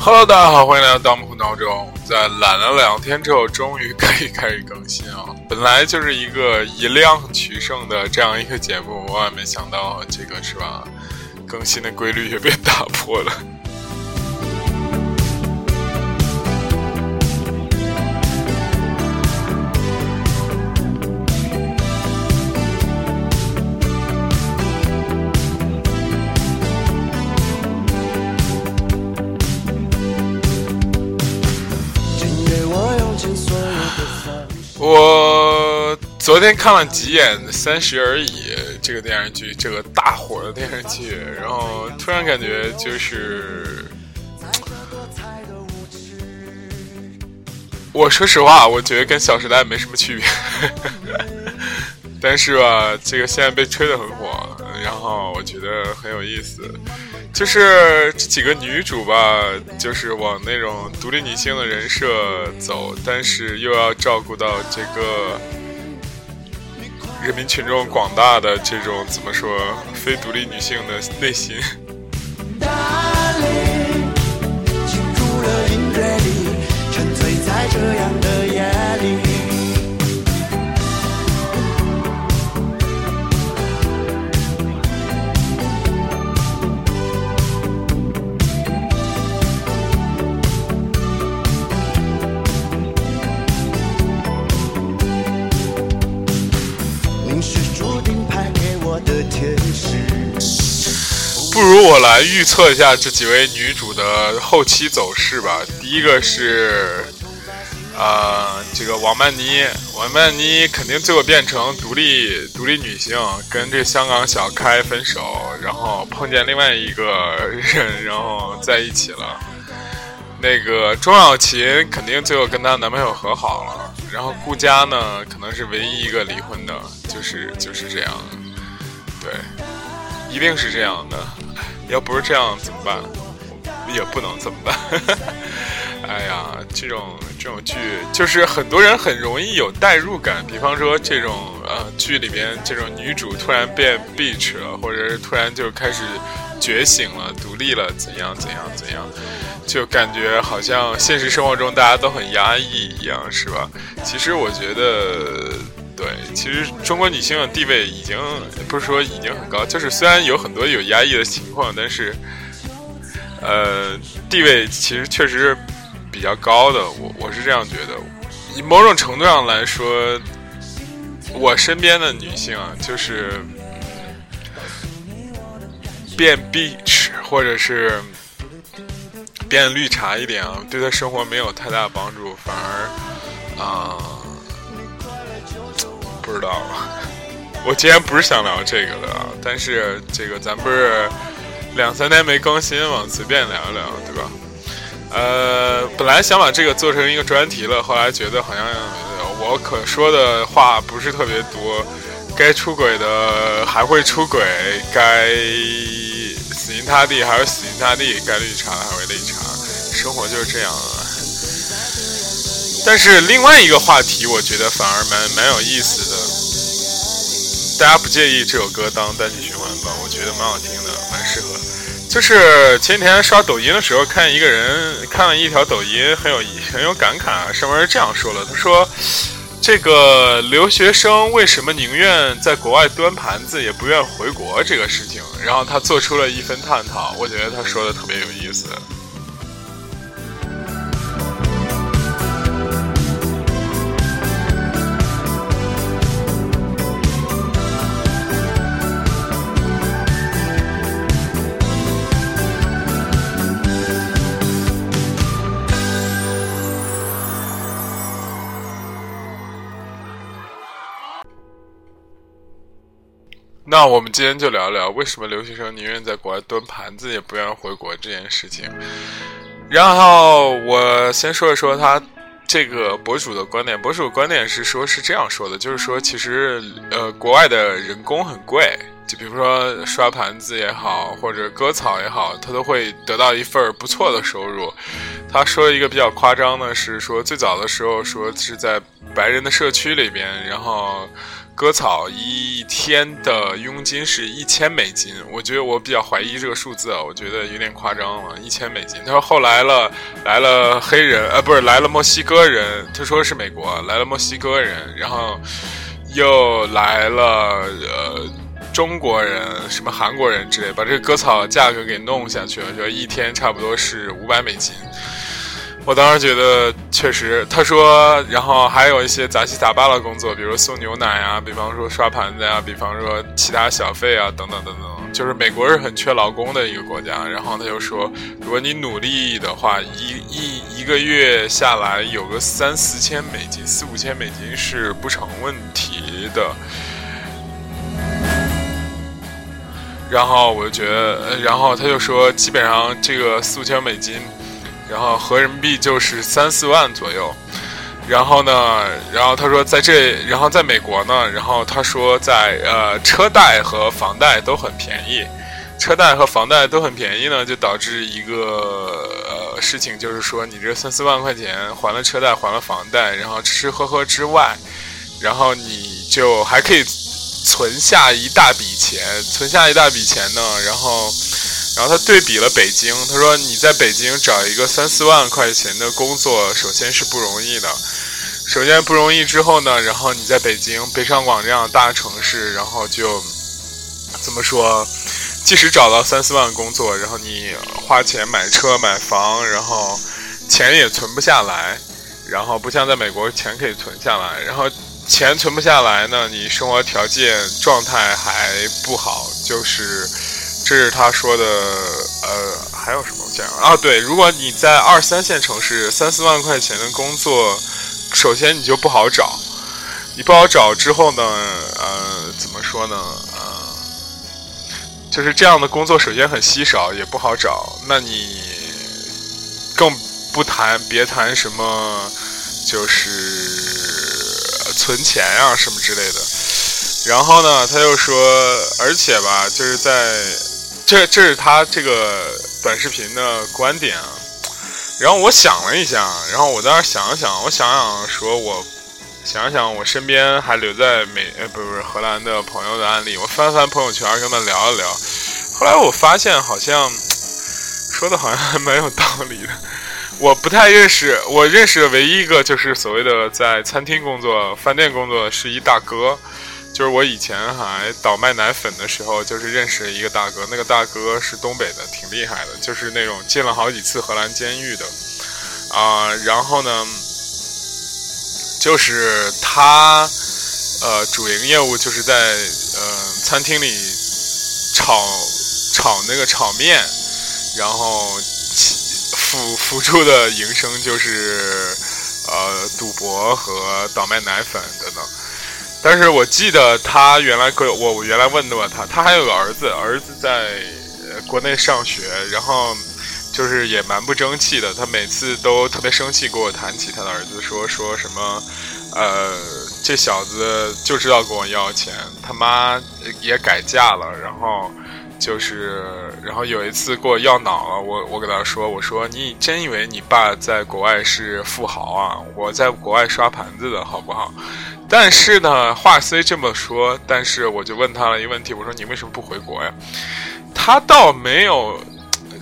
Hello，大家好，欢迎来到盗墓闹钟。在懒了两天之后，终于可以开始更新啊！本来就是一个以量取胜的这样一个节目，万万没想到，这个是吧？更新的规律也被打破了。昨天看了几眼《三十而已》这个电视剧，这个大火的电视剧，然后突然感觉就是，我说实话，我觉得跟《小时代》没什么区别，但是吧，这个现在被吹得很火，然后我觉得很有意思。就是这几个女主吧，就是往那种独立女性的人设走，但是又要照顾到这个人民群众广大的这种怎么说非独立女性的内心。这样的夜里我来预测一下这几位女主的后期走势吧。第一个是，呃，这个王曼妮，王曼妮肯定最后变成独立独立女性，跟这香港小开分手，然后碰见另外一个人，然后在一起了。那个钟小琴肯定最后跟她男朋友和好了，然后顾佳呢，可能是唯一一个离婚的，就是就是这样，对，一定是这样的。要不是这样怎么办？也不能怎么办？哎呀，这种这种剧就是很多人很容易有代入感。比方说这种呃剧里边这种女主突然变 bitch 了，或者是突然就开始觉醒了、独立了，怎样怎样怎样，就感觉好像现实生活中大家都很压抑一样，是吧？其实我觉得。对，其实中国女性的地位已经不是说已经很高，就是虽然有很多有压抑的情况，但是，呃，地位其实确实是比较高的。我我是这样觉得，某种程度上来说，我身边的女性啊，就是变 bitch 或者是变绿茶一点啊，对她生活没有太大帮助，反而啊。不知道，我今天不是想聊这个的，但是这个咱不是两三天没更新嘛，随便聊聊，对吧？呃，本来想把这个做成一个专题了，后来觉得好像我可说的话不是特别多，该出轨的还会出轨，该死心塌地还是死心塌地，该绿茶还会绿茶，生活就是这样啊。但是另外一个话题，我觉得反而蛮蛮有意思的。大家不介意这首歌当单曲循环吧？我觉得蛮好听的，蛮适合。就是前几天刷抖音的时候，看一个人看了一条抖音，很有很有感慨啊。上面是这样说的：他说，这个留学生为什么宁愿在国外端盘子，也不愿回国这个事情，然后他做出了一份探讨。我觉得他说的特别有意思。那我们今天就聊聊为什么留学生宁愿在国外蹲盘子也不愿回国这件事情。然后我先说一说他这个博主的观点。博主观点是说，是这样说的，就是说，其实呃，国外的人工很贵，就比如说刷盘子也好，或者割草也好，他都会得到一份不错的收入。他说一个比较夸张的是说，最早的时候说是在白人的社区里边，然后。割草一天的佣金是一千美金。我觉得我比较怀疑这个数字，我觉得有点夸张了，一千美金。他说后来了来了黑人，呃，不是来了墨西哥人，他说是美国来了墨西哥人，然后又来了呃中国人，什么韩国人之类，把这个割草价格给弄下去了，就一天差不多是五百美金。我当时觉得确实，他说，然后还有一些杂七杂八的工作，比如送牛奶啊，比方说刷盘子呀，比方说其他小费啊，等等等等。就是美国是很缺劳工的一个国家。然后他就说，如果你努力的话，一一一个月下来有个三四千美金，四五千美金是不成问题的。然后我就觉得，然后他就说，基本上这个四五千美金。然后合人民币就是三四万左右，然后呢，然后他说在这，然后在美国呢，然后他说在呃车贷和房贷都很便宜，车贷和房贷都很便宜呢，就导致一个呃事情，就是说你这三四万块钱还了车贷还了房贷，然后吃吃喝喝之外，然后你就还可以存下一大笔钱，存下一大笔钱呢，然后。然后他对比了北京，他说：“你在北京找一个三四万块钱的工作，首先是不容易的。首先不容易之后呢，然后你在北京、北上广这样的大城市，然后就怎么说？即使找到三四万工作，然后你花钱买车买房，然后钱也存不下来。然后不像在美国，钱可以存下来。然后钱存不下来呢，你生活条件状态还不好，就是。”这是他说的，呃，还有什么讲啊？对，如果你在二三线城市，三四万块钱的工作，首先你就不好找，你不好找之后呢，呃，怎么说呢？呃，就是这样的工作，首先很稀少，也不好找。那你更不谈，别谈什么，就是存钱啊什么之类的。然后呢，他又说，而且吧，就是在。这这是他这个短视频的观点啊，然后我想了一下，然后我在那想了想，我想想说，我想想我身边还留在美呃不是不是荷兰的朋友的案例，我翻翻朋友圈跟他聊一聊，后来我发现好像说的好像还蛮有道理的，我不太认识，我认识的唯一一个就是所谓的在餐厅工作、饭店工作是一大哥。就是我以前还倒卖奶粉的时候，就是认识一个大哥，那个大哥是东北的，挺厉害的，就是那种进了好几次荷兰监狱的，啊，然后呢，就是他，呃，主营业务就是在呃餐厅里炒炒那个炒面，然后辅辅助的营生就是呃赌博和倒卖奶粉的。但是我记得他原来跟我我原来问过他，他还有个儿子，儿子在国内上学，然后就是也蛮不争气的。他每次都特别生气，跟我谈起他的儿子，说说什么，呃，这小子就知道跟我要钱，他妈也改嫁了，然后就是，然后有一次给我要脑了，我我给他说，我说你真以为你爸在国外是富豪啊？我在国外刷盘子的好不好？但是呢，话虽这么说，但是我就问他了一个问题，我说你为什么不回国呀？他倒没有，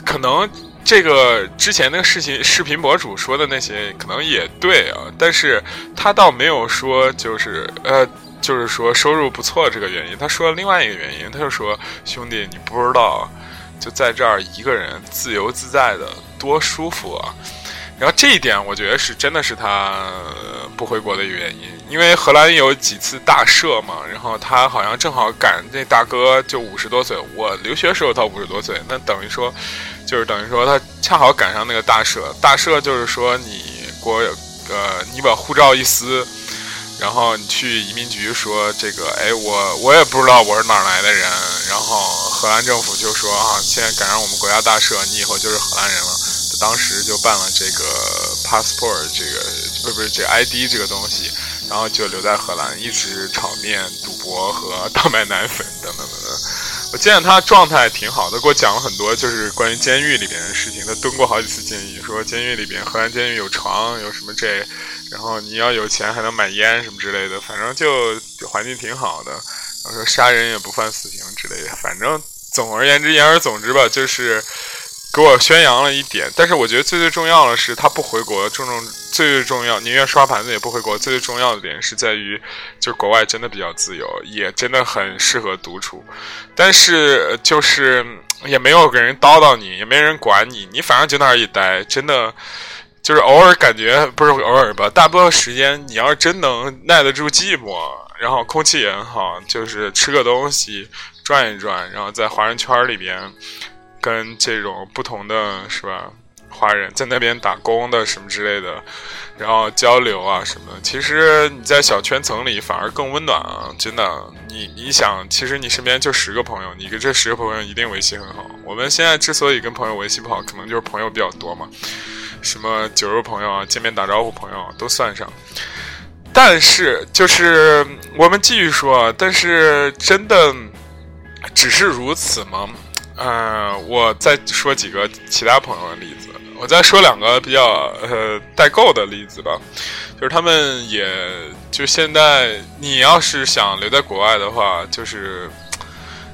可能这个之前那个视频视频博主说的那些可能也对啊，但是他倒没有说就是呃，就是说收入不错这个原因。他说另外一个原因，他就说兄弟你不知道，就在这儿一个人自由自在的多舒服啊。然后这一点，我觉得是真的是他不回国的一个原因，因为荷兰有几次大赦嘛，然后他好像正好赶那大哥就五十多岁，我留学时候他五十多岁，那等于说，就是等于说他恰好赶上那个大赦。大赦就是说你国呃，你把护照一撕，然后你去移民局说这个，哎，我我也不知道我是哪儿来的人，然后荷兰政府就说啊，现在赶上我们国家大赦，你以后就是荷兰人了。当时就办了这个 passport，这个不不是这 ID 这个东西，然后就留在荷兰，一直炒面、赌博和倒卖奶粉等等等等。我见他状态挺好的，给我讲了很多就是关于监狱里边的事情。他蹲过好几次监狱，说监狱里边荷兰监狱有床，有什么这然后你要有钱还能买烟什么之类的，反正就环境挺好的。然后说杀人也不犯死刑之类的，反正总而言之，言而总之吧，就是。给我宣扬了一点，但是我觉得最最重要的是他不回国，重重最最重要，宁愿刷盘子也不回国。最最重要的点是在于，就是国外真的比较自由，也真的很适合独处，但是就是也没有个人叨叨你，也没人管你，你反正就那儿一待，真的就是偶尔感觉不是偶尔吧，大部分时间你要是真能耐得住寂寞，然后空气也很好，就是吃个东西，转一转，然后在华人圈里边。跟这种不同的是吧，华人在那边打工的什么之类的，然后交流啊什么的，其实你在小圈层里反而更温暖啊！真的，你你想，其实你身边就十个朋友，你跟这十个朋友一定维系很好。我们现在之所以跟朋友维系不好，可能就是朋友比较多嘛，什么酒肉朋友啊，见面打招呼朋友都算上。但是就是我们继续说，但是真的只是如此吗？嗯，我再说几个其他朋友的例子。我再说两个比较呃代购的例子吧，就是他们也就现在，你要是想留在国外的话，就是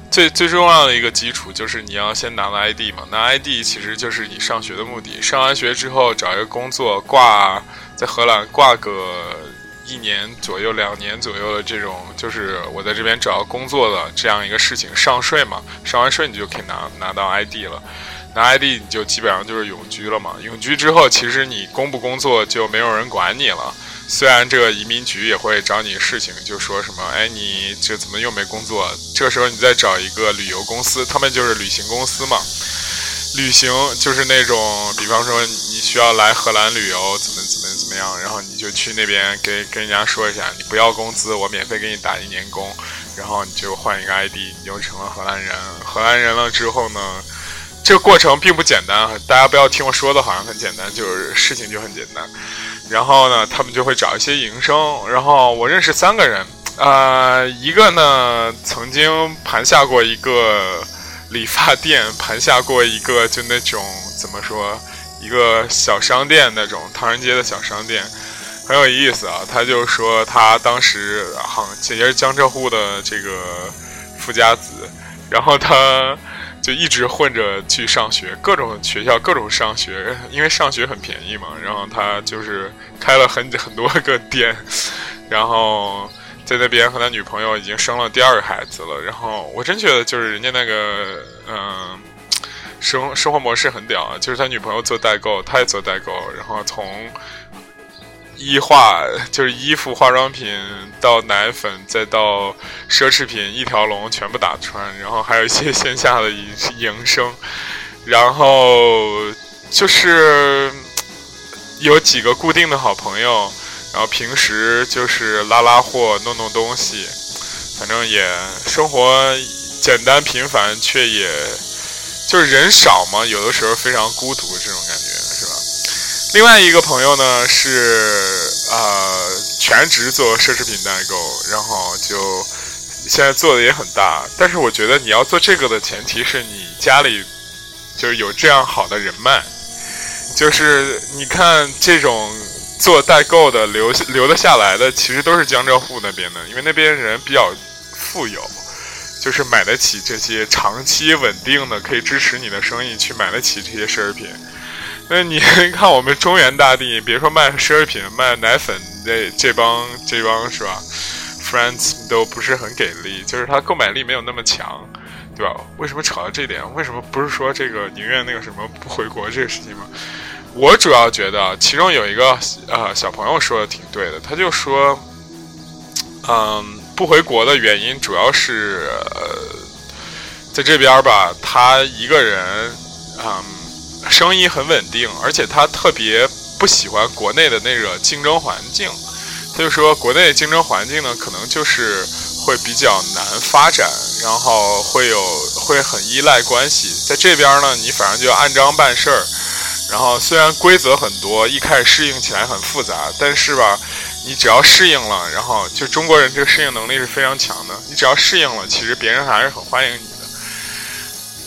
最最重要的一个基础就是你要先拿到 ID 嘛。拿 ID 其实就是你上学的目的。上完学之后找一个工作，挂在荷兰挂个。一年左右、两年左右的这种，就是我在这边找工作的这样一个事情，上税嘛，上完税你就可以拿拿到 ID 了，拿 ID 你就基本上就是永居了嘛。永居之后，其实你工不工作就没有人管你了。虽然这个移民局也会找你事情，就说什么，哎，你这怎么又没工作？这时候你再找一个旅游公司，他们就是旅行公司嘛。旅行就是那种，比方说你需要来荷兰旅游，怎么怎么么样，然后你就去那边跟跟人家说一下，你不要工资，我免费给你打一年工，然后你就换一个 ID，你就成了荷兰人。荷兰人了之后呢，这个过程并不简单，大家不要听我说的好像很简单，就是事情就很简单。然后呢，他们就会找一些营生，然后我认识三个人，呃，一个呢曾经盘下过一个。理发店盘下过一个，就那种怎么说，一个小商店那种唐人街的小商店，很有意思啊。他就说他当时好像也是江浙沪的这个富家子，然后他就一直混着去上学，各种学校各种上学，因为上学很便宜嘛。然后他就是开了很很多个店，然后。在那边和他女朋友已经生了第二个孩子了，然后我真觉得就是人家那个嗯，生生活模式很屌啊，就是他女朋友做代购，他也做代购，然后从衣化就是衣服、化妆品到奶粉，再到奢侈品，一条龙全部打穿，然后还有一些线下的营营生，然后就是有几个固定的好朋友。然后平时就是拉拉货、弄弄东西，反正也生活简单平凡，却也就是人少嘛，有的时候非常孤独这种感觉，是吧？另外一个朋友呢是呃全职做奢侈品代购，然后就现在做的也很大，但是我觉得你要做这个的前提是你家里就是有这样好的人脉，就是你看这种。做代购的留留得下来的，其实都是江浙沪那边的，因为那边人比较富有，就是买得起这些长期稳定的可以支持你的生意，去买得起这些奢侈品。那你看我们中原大地，别说卖奢侈品，卖奶粉这这帮这帮是吧？Friends 都不是很给力，就是他购买力没有那么强，对吧？为什么扯到这点？为什么不是说这个宁愿那个什么不回国这个事情吗？我主要觉得，其中有一个呃小朋友说的挺对的，他就说，嗯，不回国的原因主要是，呃，在这边吧，他一个人，嗯，生意很稳定，而且他特别不喜欢国内的那个竞争环境，他就说，国内竞争环境呢，可能就是会比较难发展，然后会有会很依赖关系，在这边呢，你反正就按章办事儿。然后虽然规则很多，一开始适应起来很复杂，但是吧，你只要适应了，然后就中国人这个适应能力是非常强的。你只要适应了，其实别人还是很欢迎你的。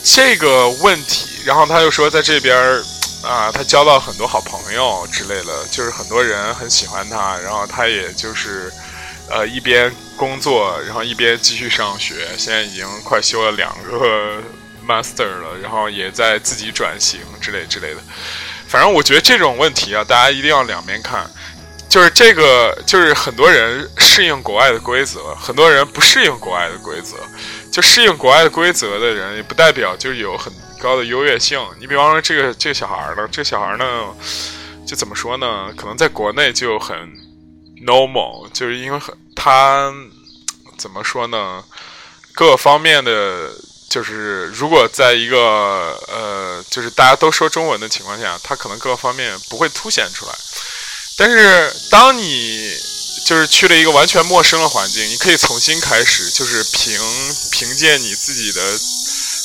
这个问题，然后他又说，在这边啊，他交到很多好朋友之类的，就是很多人很喜欢他，然后他也就是，呃，一边工作，然后一边继续上学，现在已经快修了两个 master 了，然后也在自己转型之类之类的。反正我觉得这种问题啊，大家一定要两面看。就是这个，就是很多人适应国外的规则，很多人不适应国外的规则。就适应国外的规则的人，也不代表就有很高的优越性。你比方说这个这个小孩呢，这个小孩呢，就怎么说呢？可能在国内就很 normal，就是因为很他怎么说呢？各方面的，就是如果在一个呃，就是大家都说中文的情况下，他可能各方面不会凸显出来。但是，当你就是去了一个完全陌生的环境，你可以重新开始，就是凭凭借你自己的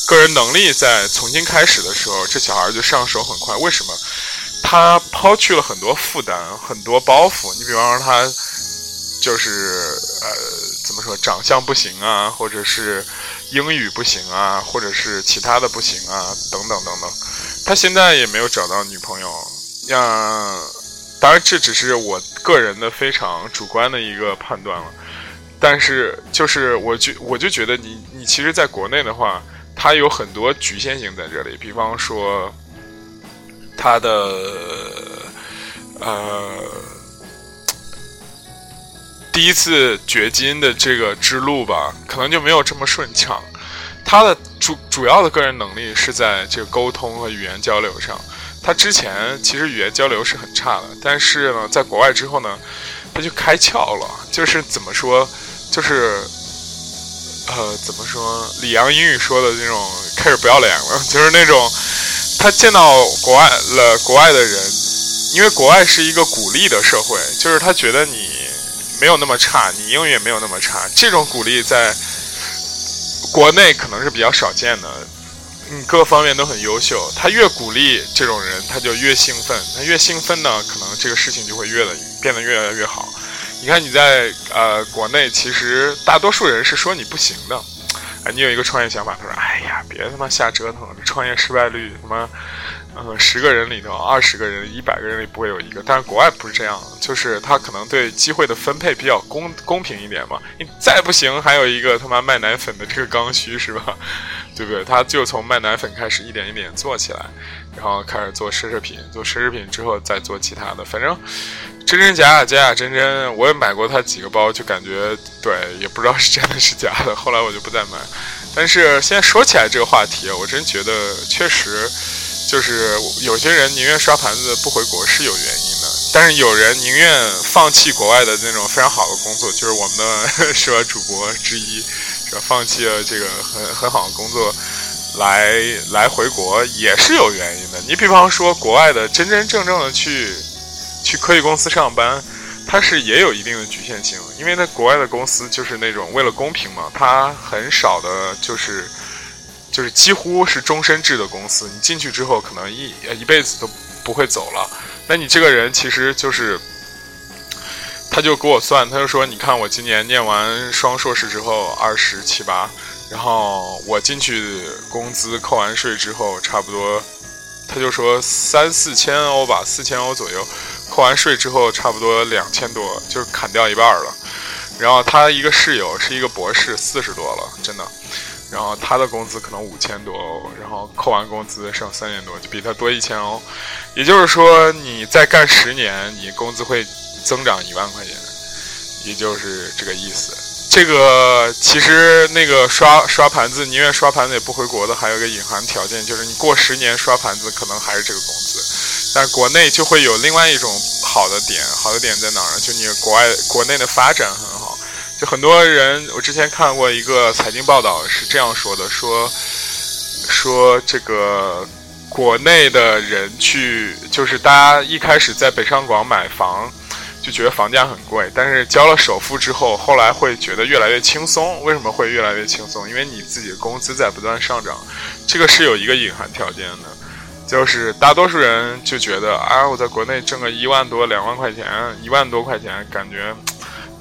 个人能力在重新开始的时候，这小孩就上手很快。为什么？他抛去了很多负担，很多包袱。你比方说，他就是呃，怎么说，长相不行啊，或者是英语不行啊，或者是其他的不行啊，等等等等。他现在也没有找到女朋友，让。当然，这只是我个人的非常主观的一个判断了。但是，就是我就我就觉得，你你其实，在国内的话，它有很多局限性在这里。比方说，他的呃第一次掘金的这个之路吧，可能就没有这么顺畅。他的主主要的个人能力是在这个沟通和语言交流上。他之前其实语言交流是很差的，但是呢，在国外之后呢，他就开窍了。就是怎么说，就是呃，怎么说？李阳英语说的那种开始不要脸了，就是那种他见到国外了国外的人，因为国外是一个鼓励的社会，就是他觉得你没有那么差，你英语也没有那么差。这种鼓励在国内可能是比较少见的。嗯，各方面都很优秀。他越鼓励这种人，他就越兴奋。他越兴奋呢，可能这个事情就会越的变得越来越好。你看你在呃国内，其实大多数人是说你不行的。哎，你有一个创业想法，他说：“哎呀，别他妈瞎折腾了，这创业失败率他妈。”嗯，十个人里头，二十个人，一百个人里不会有一个。但是国外不是这样，就是他可能对机会的分配比较公公平一点嘛。你再不行，还有一个他妈卖奶粉的这个刚需是吧？对不对？他就从卖奶粉开始，一点一点做起来，然后开始做奢侈品，做奢侈品之后再做其他的。反正真真假假，假假真真，我也买过他几个包，就感觉对，也不知道是真的是假的。后来我就不再买。但是现在说起来这个话题，我真觉得确实。就是有些人宁愿刷盘子不回国是有原因的，但是有人宁愿放弃国外的那种非常好的工作，就是我们的 是吧主播之一，是吧放弃了这个很很好的工作，来来回国也是有原因的。你比方说国外的真真正正的去去科技公司上班，它是也有一定的局限性，因为在国外的公司就是那种为了公平嘛，它很少的就是。就是几乎是终身制的公司，你进去之后可能一一辈子都不会走了。那你这个人其实就是，他就给我算，他就说，你看我今年念完双硕士之后二十七八，然后我进去工资扣完税之后差不多，他就说三四千欧吧，四千欧左右，扣完税之后差不多两千多，就砍掉一半了。然后他一个室友是一个博士，四十多了，真的。然后他的工资可能五千多欧，然后扣完工资剩三千多，就比他多一千欧。也就是说，你再干十年，你工资会增长一万块钱，也就是这个意思。这个其实那个刷刷盘子，宁愿刷盘子也不回国的，还有一个隐含条件，就是你过十年刷盘子可能还是这个工资。但国内就会有另外一种好的点，好的点在哪儿呢？就你国外国内的发展很。很多人，我之前看过一个财经报道，是这样说的：说说这个国内的人去，就是大家一开始在北上广买房，就觉得房价很贵，但是交了首付之后，后来会觉得越来越轻松。为什么会越来越轻松？因为你自己的工资在不断上涨，这个是有一个隐含条件的，就是大多数人就觉得，啊，我在国内挣个一万多、两万块钱，一万多块钱，感觉。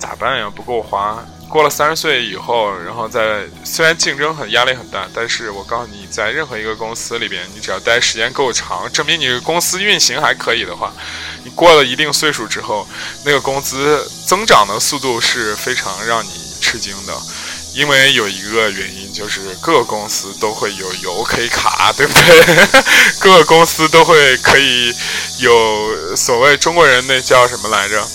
咋办呀？不够花，过了三十岁以后，然后在虽然竞争很压力很大，但是我告诉你，在任何一个公司里边，你只要待时间够长，证明你公司运行还可以的话，你过了一定岁数之后，那个工资增长的速度是非常让你吃惊的。因为有一个原因，就是各个公司都会有油可以卡，对不对？各个公司都会可以有所谓中国人那叫什么来着？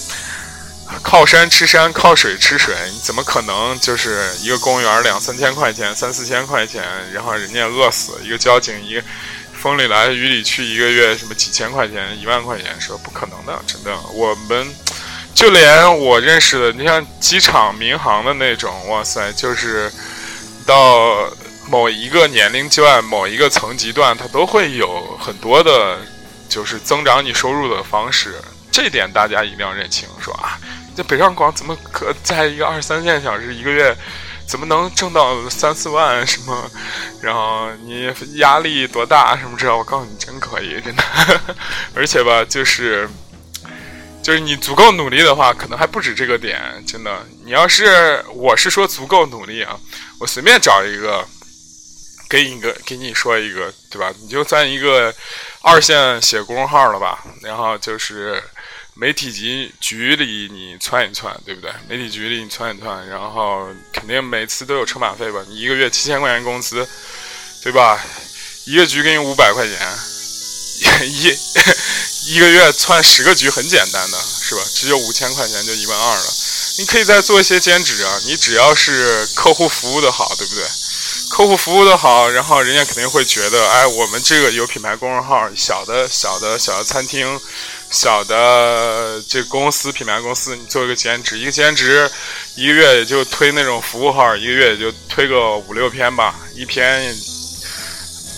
靠山吃山，靠水吃水，你怎么可能就是一个公务员两三千块钱、三四千块钱，然后人家饿死一个交警，一个风里来雨里去，一个月什么几千块钱、一万块钱，说不可能的，真的。我们就连我认识的，你像机场、民航的那种，哇塞，就是到某一个年龄段、某一个层级段，它都会有很多的，就是增长你收入的方式。这点大家一定要认清，说啊。这北上广怎么可在一个二三线小时一个月，怎么能挣到三四万什么？然后你压力多大什么之类，我告诉你，真可以，真的。而且吧，就是就是你足够努力的话，可能还不止这个点，真的。你要是我是说足够努力啊，我随便找一个，给你一个，给你说一个，对吧？你就算一个二线写公众号了吧，然后就是。媒体局局里你窜一窜，对不对？媒体局里你窜一窜，然后肯定每次都有车马费吧？你一个月七千块钱工资，对吧？一个局给你五百块钱，一一个月窜十个局很简单的，是吧？只有五千块钱就一万二了。你可以再做一些兼职啊，你只要是客户服务的好，对不对？客户服务的好，然后人家肯定会觉得，哎，我们这个有品牌公众号，小的小的小的餐厅。小的这公司品牌公司，你做一个兼职，一个兼职，一个月也就推那种服务号，一个月也就推个五六篇吧，一篇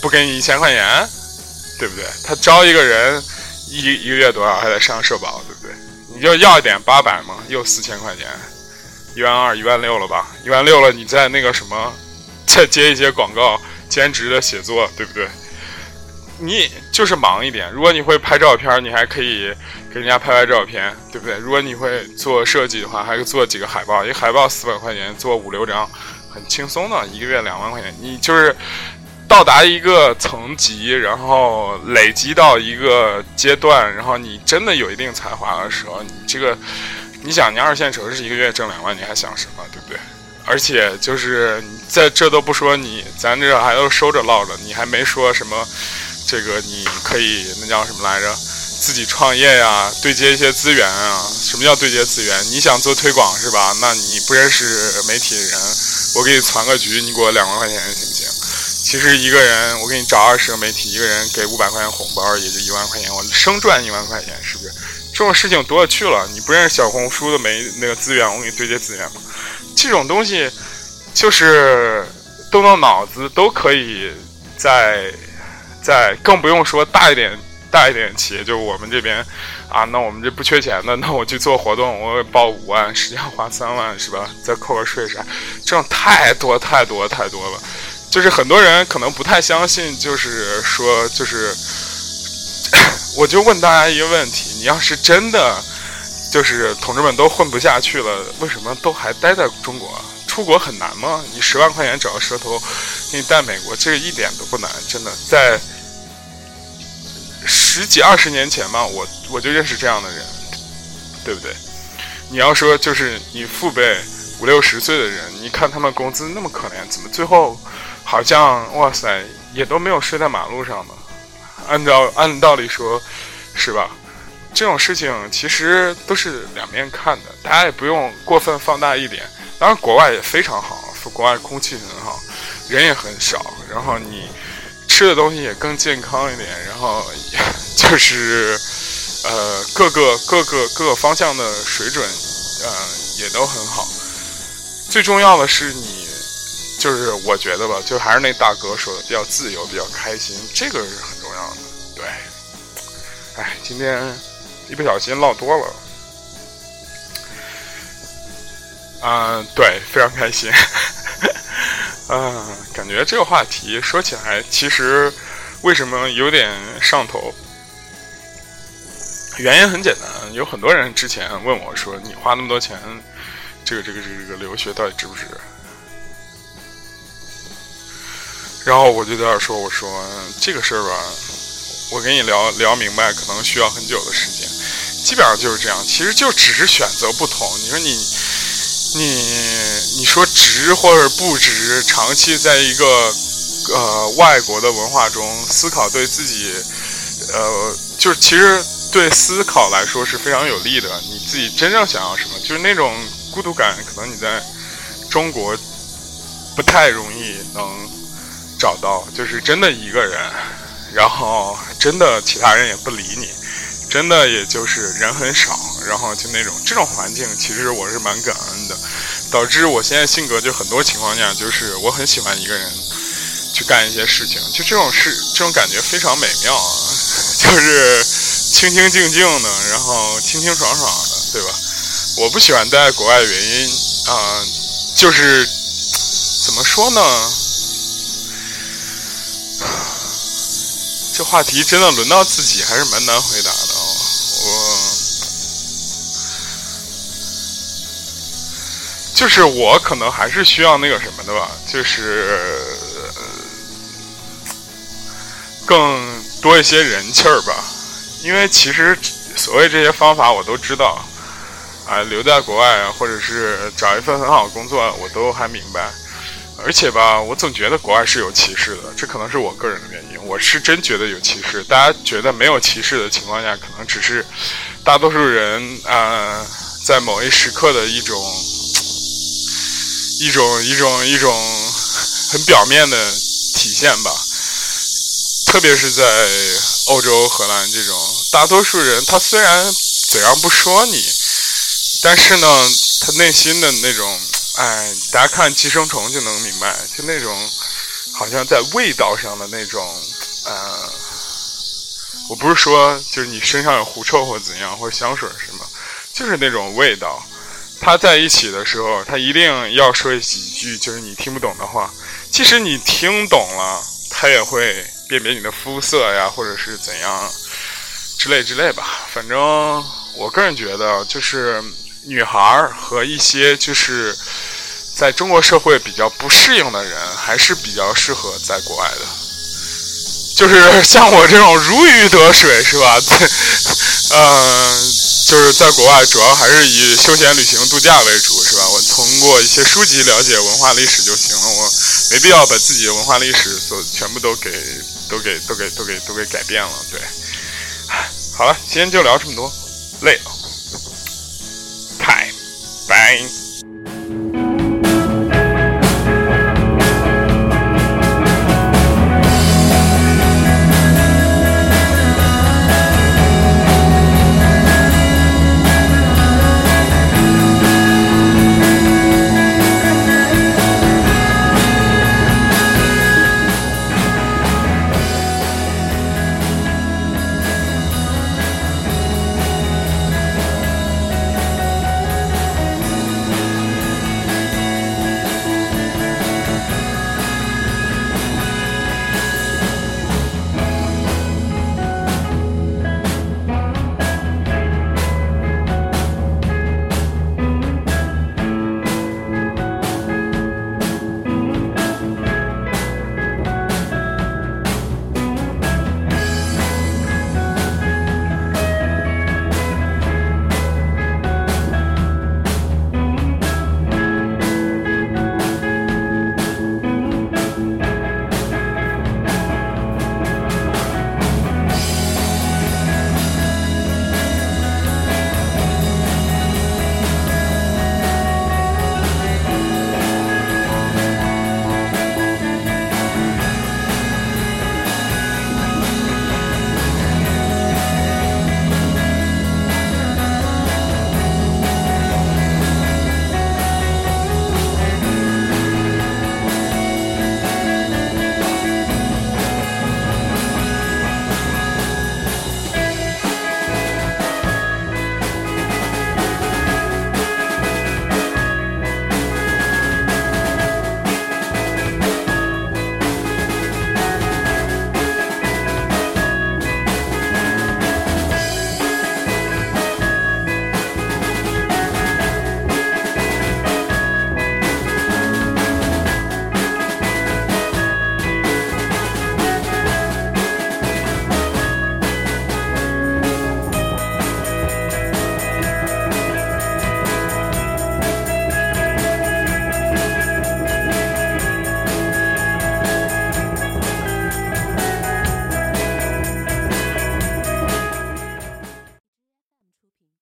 不给你一千块钱，对不对？他招一个人，一一个月多少还得上社保，对不对？你就要一点八百嘛，又四千块钱，一万二、一万六了吧？一万六了，你再那个什么，再接一些广告兼职的写作，对不对？你就是忙一点。如果你会拍照片，你还可以给人家拍拍照片，对不对？如果你会做设计的话，还可以做几个海报。一个海报四百块钱，做五六张，很轻松的。一个月两万块钱，你就是到达一个层级，然后累积到一个阶段，然后你真的有一定才华的时候，你这个，你想，你二线城市一个月挣两万，你还想什么，对不对？而且就是在这都不说你，咱这还都收着落着，你还没说什么。这个你可以那叫什么来着？自己创业呀，对接一些资源啊。什么叫对接资源？你想做推广是吧？那你不认识媒体人，我给你传个局，你给我两万块钱行不行？其实一个人，我给你找二十个媒体，一个人给五百块钱红包，也就一万块钱，我生赚一万块钱，是不是？这种事情多了去了。你不认识小红书的媒那个资源，我给你对接资源嘛。这种东西就是动动脑子都可以在。在更不用说大一点、大一点企业，就我们这边，啊，那我们这不缺钱的，那我去做活动，我报五万，实际上花三万，是吧？再扣个税啥，这种太多太多太多了。就是很多人可能不太相信，就是说，就是，我就问大家一个问题：你要是真的，就是同志们都混不下去了，为什么都还待在中国？出国很难吗？你十万块钱找个蛇头给你带美国，这个一点都不难，真的。在十几二十年前嘛，我我就认识这样的人，对不对？你要说就是你父辈五六十岁的人，你看他们工资那么可怜，怎么最后好像哇塞也都没有睡在马路上呢？按照按道理说，是吧？这种事情其实都是两面看的，大家也不用过分放大一点。当然，国外也非常好，国外空气很好，人也很少，然后你吃的东西也更健康一点，然后 就是呃各个各个各个方向的水准，呃也都很好。最重要的是你，就是我觉得吧，就还是那大哥说的，比较自由，比较开心，这个是很重要的。对，哎，今天一不小心唠多了。嗯，对，非常开心。嗯，感觉这个话题说起来，其实为什么有点上头？原因很简单，有很多人之前问我说：“你花那么多钱这个这个这个留学到底值不值？然后我就在那说：“我说这个事儿吧，我跟你聊聊明白，可能需要很久的时间。基本上就是这样，其实就只是选择不同。你说你你说值或者不值，长期在一个呃外国的文化中思考，对自己呃就是其实对思考来说是非常有利的。你自己真正想要什么，就是那种孤独感，可能你在中国不太容易能。”找到就是真的一个人，然后真的其他人也不理你，真的也就是人很少，然后就那种这种环境，其实我是蛮感恩的，导致我现在性格就很多情况下就是我很喜欢一个人去干一些事情，就这种事这种感觉非常美妙啊，就是清清静静的，然后清清爽爽的，对吧？我不喜欢待在国外的原因啊，就是怎么说呢？这话题真的轮到自己还是蛮难回答的就是我可能还是需要那个什么的吧，就是更多一些人气儿吧。因为其实所谓这些方法我都知道，啊，留在国外啊，或者是找一份很好的工作，我都还明白。而且吧，我总觉得国外是有歧视的，这可能是我个人的原因。我是真觉得有歧视。大家觉得没有歧视的情况下，可能只是大多数人啊，在某一时刻的一种一种一种一种很表面的体现吧。特别是在欧洲、荷兰这种，大多数人他虽然嘴上不说你，但是呢，他内心的那种。哎，大家看《寄生虫》就能明白，就那种好像在味道上的那种，呃，我不是说就是你身上有狐臭或怎样，或者香水什么，就是那种味道。他在一起的时候，他一定要说几句就是你听不懂的话，即使你听懂了，他也会辨别你的肤色呀，或者是怎样之类之类吧。反正我个人觉得，就是女孩和一些就是。在中国社会比较不适应的人，还是比较适合在国外的。就是像我这种如鱼得水，是吧？嗯，就是在国外主要还是以休闲旅行度假为主，是吧？我通过一些书籍了解文化历史就行了，我没必要把自己的文化历史所全部都给都给都给都给都给改变了。对，好了，今天就聊这么多，累了，太拜。